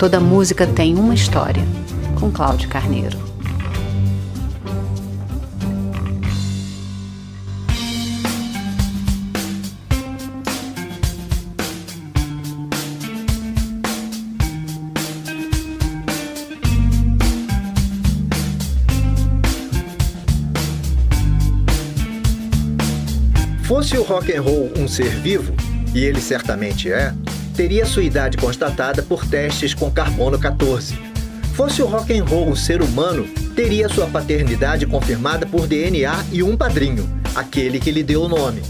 Toda música tem uma história, com Cláudio Carneiro. Fosse o rock and roll um ser vivo, e ele certamente é, teria sua idade constatada por testes com carbono 14. Fosse o rock and roll um ser humano, teria sua paternidade confirmada por DNA e um padrinho, aquele que lhe deu o nome.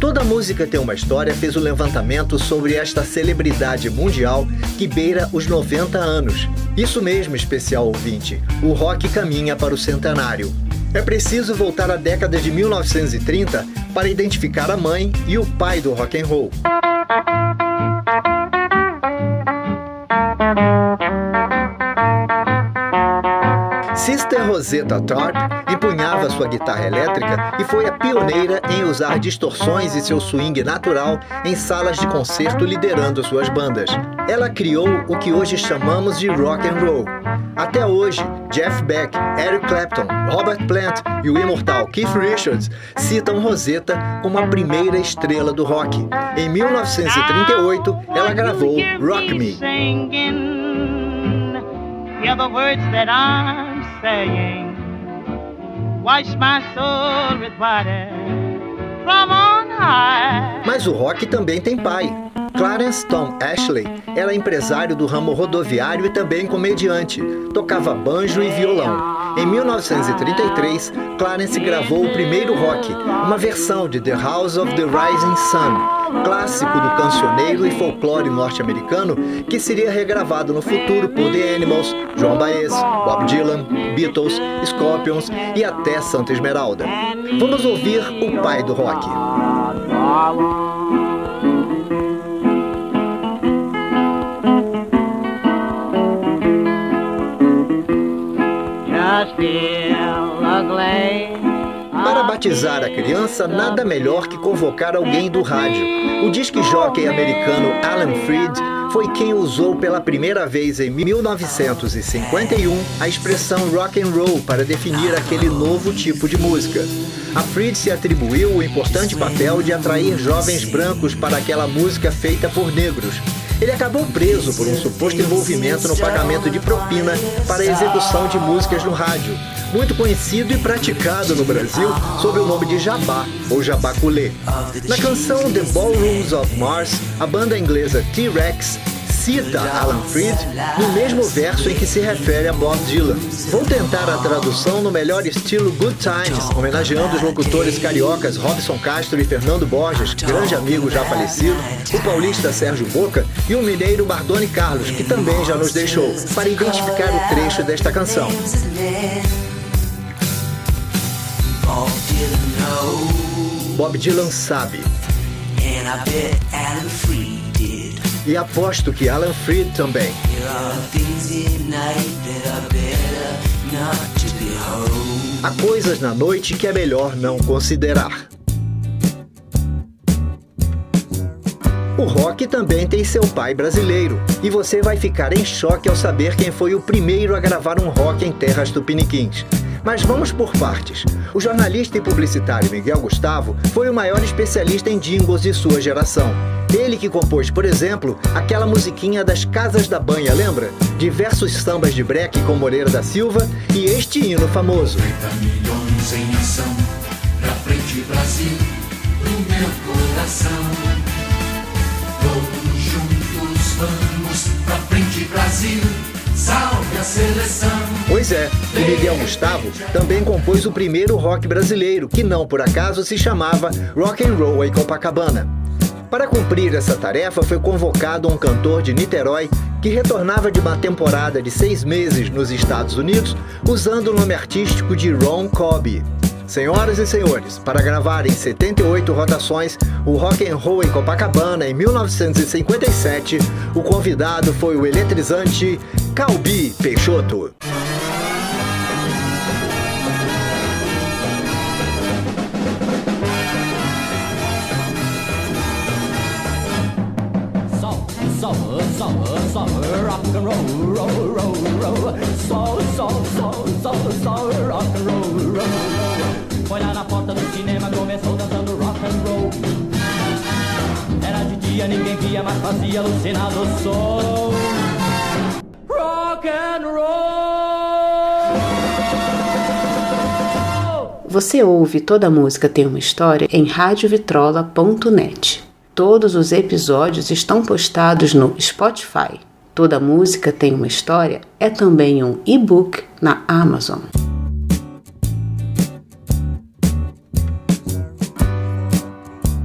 Toda música tem uma história fez o um levantamento sobre esta celebridade mundial que beira os 90 anos. Isso mesmo, especial ouvinte. O rock caminha para o centenário. É preciso voltar à década de 1930 para identificar a mãe e o pai do rock and roll. Sister Rosetta Tharpe empunhava sua guitarra elétrica e foi a pioneira em usar distorções e seu swing natural em salas de concerto liderando suas bandas. Ela criou o que hoje chamamos de rock and roll. Até hoje, Jeff Beck, Eric Clapton, Robert Plant e o imortal Keith Richards citam Rosetta como a primeira estrela do rock. Em 1938, ela gravou Rock Me. Saying. Wash my soul with water from on high. Mas o rock também tem pai. Clarence Tom Ashley era empresário do ramo rodoviário e também comediante. Tocava banjo e violão. Em 1933, Clarence gravou o primeiro rock, uma versão de The House of the Rising Sun, clássico do cancioneiro e folclore norte-americano que seria regravado no futuro por The Animals, João Baez, Bob Dylan, Beatles, Scorpions e até Santa Esmeralda. Vamos ouvir o pai do rock. Para batizar a criança, nada melhor que convocar alguém do rádio. O disque jockey americano Alan Freed foi quem usou pela primeira vez em 1951 a expressão rock and roll para definir aquele novo tipo de música. A Freed se atribuiu o importante papel de atrair jovens brancos para aquela música feita por negros. Ele acabou preso por um suposto envolvimento no pagamento de propina para a execução de músicas no rádio, muito conhecido e praticado no Brasil sob o nome de Jabá ou Jabaculê. Na canção The Ballrooms of Mars, a banda inglesa T-Rex cita Alan Freed no mesmo verso em que se refere a Bob Dylan. Vou tentar a tradução no melhor estilo Good Times, homenageando os locutores cariocas Robson Castro e Fernando Borges, grande amigo já falecido, o paulista Sérgio Boca e o mineiro Bardoni Carlos, que também já nos deixou, para identificar o trecho desta canção. Bob Dylan sabe. E aposto que Alan Freed também. Há coisas na noite que é melhor não considerar. O rock também tem seu pai brasileiro, e você vai ficar em choque ao saber quem foi o primeiro a gravar um rock em terras tupiniquins. Mas vamos por partes. O jornalista e publicitário Miguel Gustavo foi o maior especialista em jingles de sua geração. Ele que compôs, por exemplo, aquela musiquinha das Casas da Banha, lembra? Diversos sambas de breque com Moreira da Silva e este hino famoso. 30 milhões em ação, pra frente Brasil, no meu coração. Todos juntos vamos, pra frente Brasil. Salve a seleção! Pois é, o Miguel Gustavo também compôs o primeiro rock brasileiro, que não por acaso se chamava Rock and Roll em Copacabana. Para cumprir essa tarefa foi convocado um cantor de Niterói que retornava de uma temporada de seis meses nos Estados Unidos usando o nome artístico de Ron Cobb. Senhoras e senhores, para gravar em 78 rotações o Rock and Roll em Copacabana em 1957, o convidado foi o eletrizante Calbi Peixoto. Rock and roll, roll, roll, roll, soul, soul, soul, soul, soul, rock and roll, roll, roll. Foi lá na porta do cinema, começou dançando rock and roll. Era de dia, ninguém via, mas fazia alucinado o som. Rock and roll. Você ouve Toda Música Tem Uma História em radiovitrola.net. Todos os episódios estão postados no Spotify. Toda Música Tem Uma História é também um e-book na Amazon.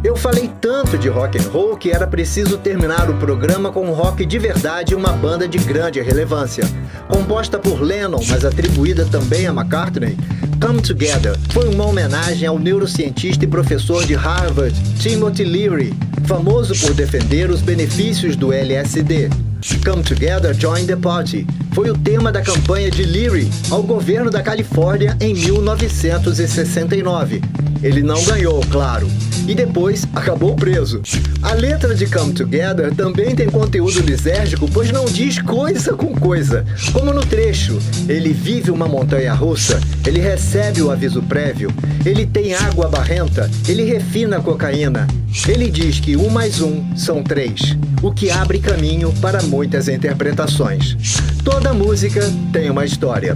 Eu falei tanto de rock and roll que era preciso terminar o programa com rock de verdade e uma banda de grande relevância. Composta por Lennon, mas atribuída também a McCartney, Come Together foi uma homenagem ao neurocientista e professor de Harvard, Timothy Leary, famoso por defender os benefícios do LSD. Come Together, Join the Party foi o tema da campanha de Leary ao governo da Califórnia em 1969. Ele não ganhou, claro, e depois acabou preso. A letra de Come Together também tem conteúdo lisérgico, pois não diz coisa com coisa. Como no trecho, ele vive uma montanha russa, ele recebe o aviso prévio, ele tem água barrenta, ele refina a cocaína. Ele diz que um mais um são três, o que abre caminho para muitas interpretações. Toda música tem uma história.